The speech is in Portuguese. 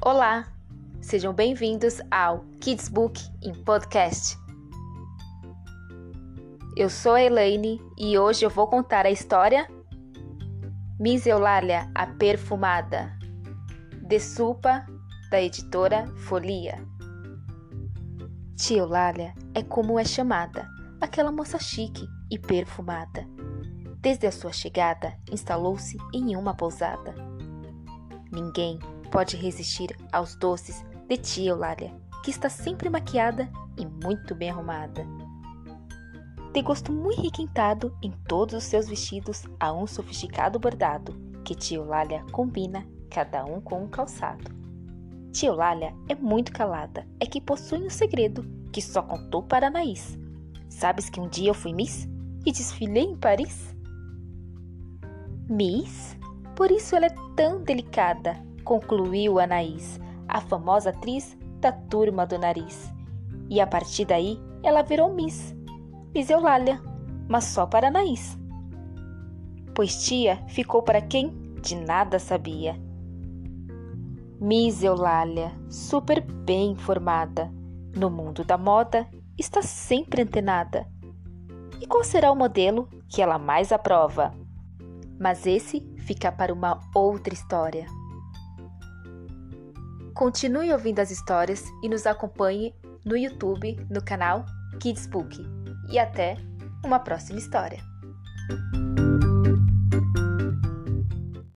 Olá, sejam bem-vindos ao Kids Book em Podcast. Eu sou a Elaine e hoje eu vou contar a história Miss Eulália, a Perfumada, de Supa, da editora Folia. Tia Eulália é como é chamada, aquela moça chique e perfumada. Desde a sua chegada, instalou-se em uma pousada. Ninguém pode resistir aos doces de tia Eulália, que está sempre maquiada e muito bem arrumada. De gosto muito requintado em todos os seus vestidos há um sofisticado bordado, que tia Eulália combina, cada um com um calçado. Tia Eulália é muito calada, é que possui um segredo que só contou para Anaís. Sabes que um dia eu fui Miss e desfilei em Paris? Miss? Por isso ela é tão delicada, concluiu Anaís, a famosa atriz da turma do nariz. E a partir daí ela virou Miss, Miss Eulália, mas só para Anaís. Pois tia ficou para quem de nada sabia. Miss Eulália, super bem informada, no mundo da moda, está sempre antenada. E qual será o modelo que ela mais aprova? Mas esse fica para uma outra história. Continue ouvindo as histórias e nos acompanhe no YouTube, no canal Kids Book. E até uma próxima história.